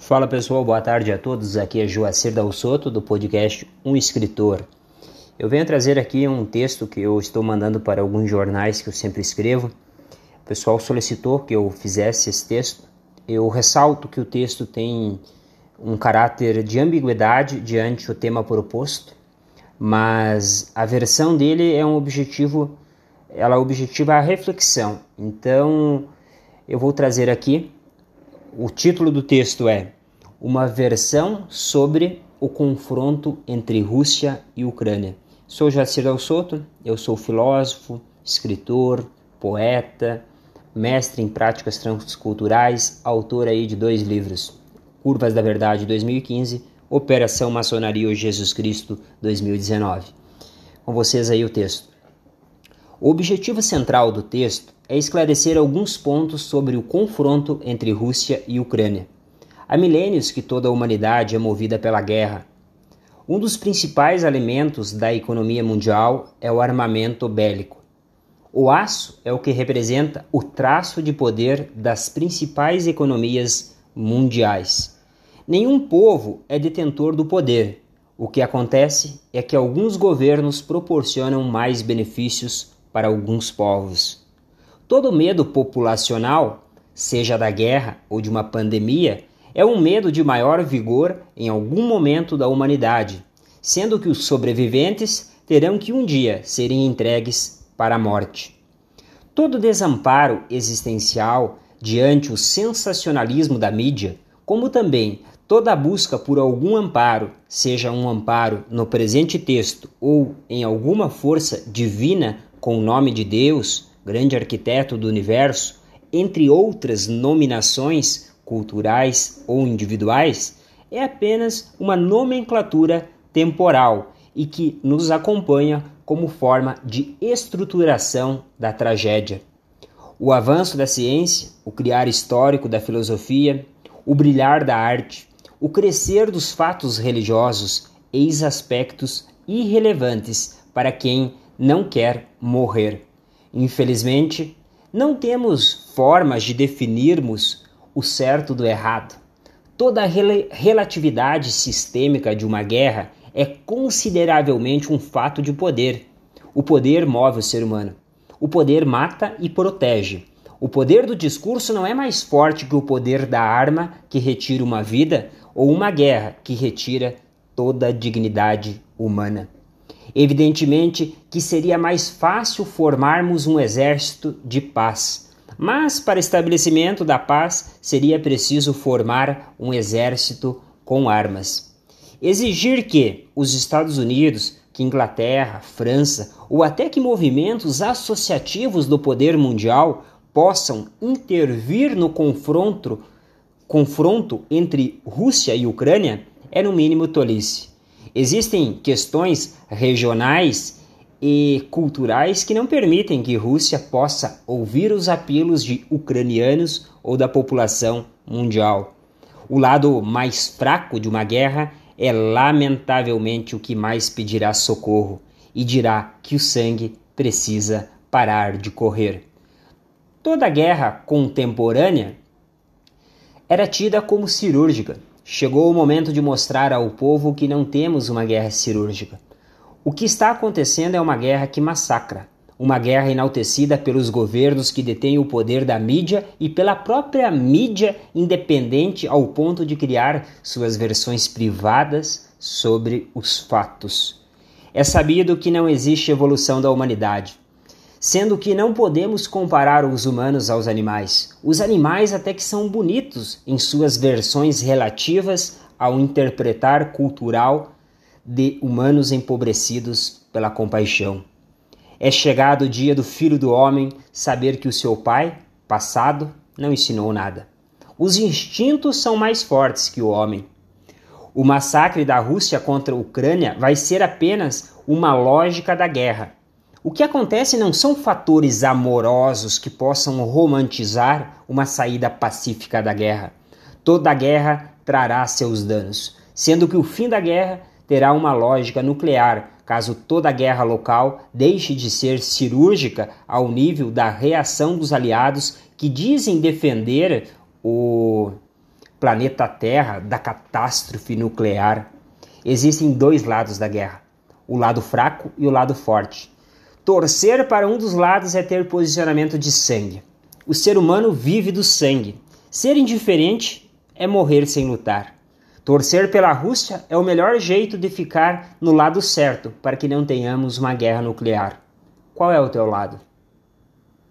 Fala pessoal, boa tarde a todos. Aqui é Joacir Dal Soto do podcast Um Escritor. Eu venho trazer aqui um texto que eu estou mandando para alguns jornais que eu sempre escrevo. O pessoal solicitou que eu fizesse esse texto. Eu ressalto que o texto tem um caráter de ambiguidade diante do tema proposto, mas a versão dele é um objetivo, ela objetiva a reflexão. Então, eu vou trazer aqui o título do texto é Uma versão sobre o confronto entre Rússia e Ucrânia. Sou Jacir Del Soto, eu sou filósofo, escritor, poeta, mestre em práticas transculturais, autor aí de dois livros, Curvas da Verdade 2015, Operação Maçonaria ou Jesus Cristo 2019. Com vocês aí o texto. O objetivo central do texto é esclarecer alguns pontos sobre o confronto entre Rússia e Ucrânia. Há milênios que toda a humanidade é movida pela guerra. Um dos principais alimentos da economia mundial é o armamento bélico. O aço é o que representa o traço de poder das principais economias mundiais. Nenhum povo é detentor do poder. O que acontece é que alguns governos proporcionam mais benefícios para alguns povos. Todo medo populacional, seja da guerra ou de uma pandemia, é um medo de maior vigor em algum momento da humanidade, sendo que os sobreviventes terão que um dia serem entregues para a morte. Todo desamparo existencial diante o sensacionalismo da mídia, como também toda busca por algum amparo, seja um amparo no presente texto ou em alguma força divina com o nome de Deus, grande arquiteto do universo, entre outras nominações culturais ou individuais, é apenas uma nomenclatura temporal e que nos acompanha como forma de estruturação da tragédia. O avanço da ciência, o criar histórico da filosofia, o brilhar da arte, o crescer dos fatos religiosos, eis aspectos irrelevantes para quem não quer morrer. Infelizmente, não temos formas de definirmos o certo do errado. Toda a rel relatividade sistêmica de uma guerra é consideravelmente um fato de poder. O poder move o ser humano. O poder mata e protege. O poder do discurso não é mais forte que o poder da arma que retira uma vida ou uma guerra que retira toda a dignidade humana. Evidentemente que seria mais fácil formarmos um exército de paz, mas para estabelecimento da paz seria preciso formar um exército com armas. Exigir que os Estados Unidos, que Inglaterra, França ou até que movimentos associativos do poder mundial possam intervir no confronto, confronto entre Rússia e Ucrânia é no mínimo tolice. Existem questões regionais e culturais que não permitem que Rússia possa ouvir os apelos de ucranianos ou da população mundial. O lado mais fraco de uma guerra é lamentavelmente o que mais pedirá socorro e dirá que o sangue precisa parar de correr. Toda guerra contemporânea era tida como cirúrgica Chegou o momento de mostrar ao povo que não temos uma guerra cirúrgica. O que está acontecendo é uma guerra que massacra, uma guerra enaltecida pelos governos que detêm o poder da mídia e pela própria mídia independente ao ponto de criar suas versões privadas sobre os fatos. É sabido que não existe evolução da humanidade sendo que não podemos comparar os humanos aos animais. Os animais até que são bonitos em suas versões relativas ao interpretar cultural de humanos empobrecidos pela compaixão. É chegado o dia do filho do homem saber que o seu pai, passado, não ensinou nada. Os instintos são mais fortes que o homem. O massacre da Rússia contra a Ucrânia vai ser apenas uma lógica da guerra o que acontece não são fatores amorosos que possam romantizar uma saída pacífica da guerra. Toda guerra trará seus danos, sendo que o fim da guerra terá uma lógica nuclear, caso toda guerra local deixe de ser cirúrgica ao nível da reação dos aliados que dizem defender o planeta Terra da catástrofe nuclear, existem dois lados da guerra: o lado fraco e o lado forte. Torcer para um dos lados é ter posicionamento de sangue. O ser humano vive do sangue. Ser indiferente é morrer sem lutar. Torcer pela Rússia é o melhor jeito de ficar no lado certo para que não tenhamos uma guerra nuclear. Qual é o teu lado?